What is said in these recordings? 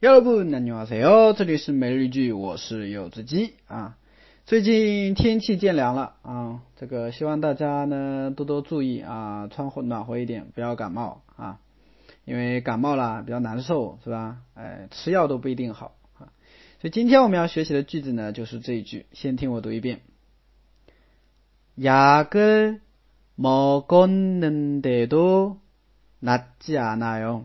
여러분안녕하세요这里是每日一句，我是柚子鸡啊。最近天气渐凉了啊，这个希望大家呢多多注意啊，穿暖和一点，不要感冒啊。因为感冒了比较难受，是吧？哎，吃药都不一定好啊。所以今天我们要学习的句子呢，就是这一句。先听我读一遍：약을먹었는데도낫지않아 요。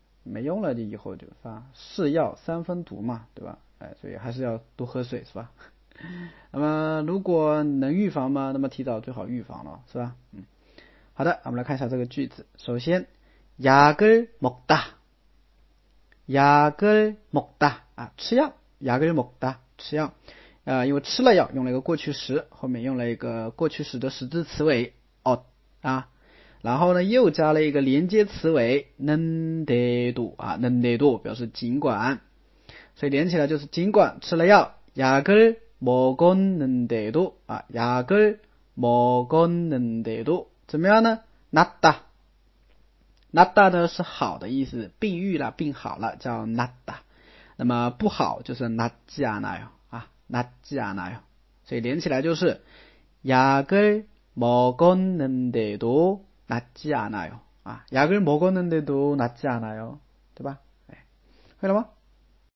没用了就以后就是吧，是药三分毒嘛，对吧？哎，所以还是要多喝水，是吧？那么如果能预防嘛，那么提早最好预防了，是吧？嗯，好的，我们来看一下这个句子。首先，약을먹 다， 약을먹다啊，吃药，약을먹다吃药啊，因为吃了药用了一个过去时，后面用了一个过去时的实质词尾哦啊。 然后呢，又加了一个连接词尾能得度啊，能得度表示尽管，所以连起来就是尽管吃了药，약을먹었는데 도， 啊，약을먹었는데 도， 怎么样呢？낫 다， 낫다呢是好的意思，病愈了，病好了，叫낫 다。 那么不好就是낫지않아 요， 啊，낫지않아 요。 所以连起来就是약을먹었는데 도。 낫지 않아요. 아, 약을 먹었는데도 낫지 않아요. 对吧? 네. 会了吗?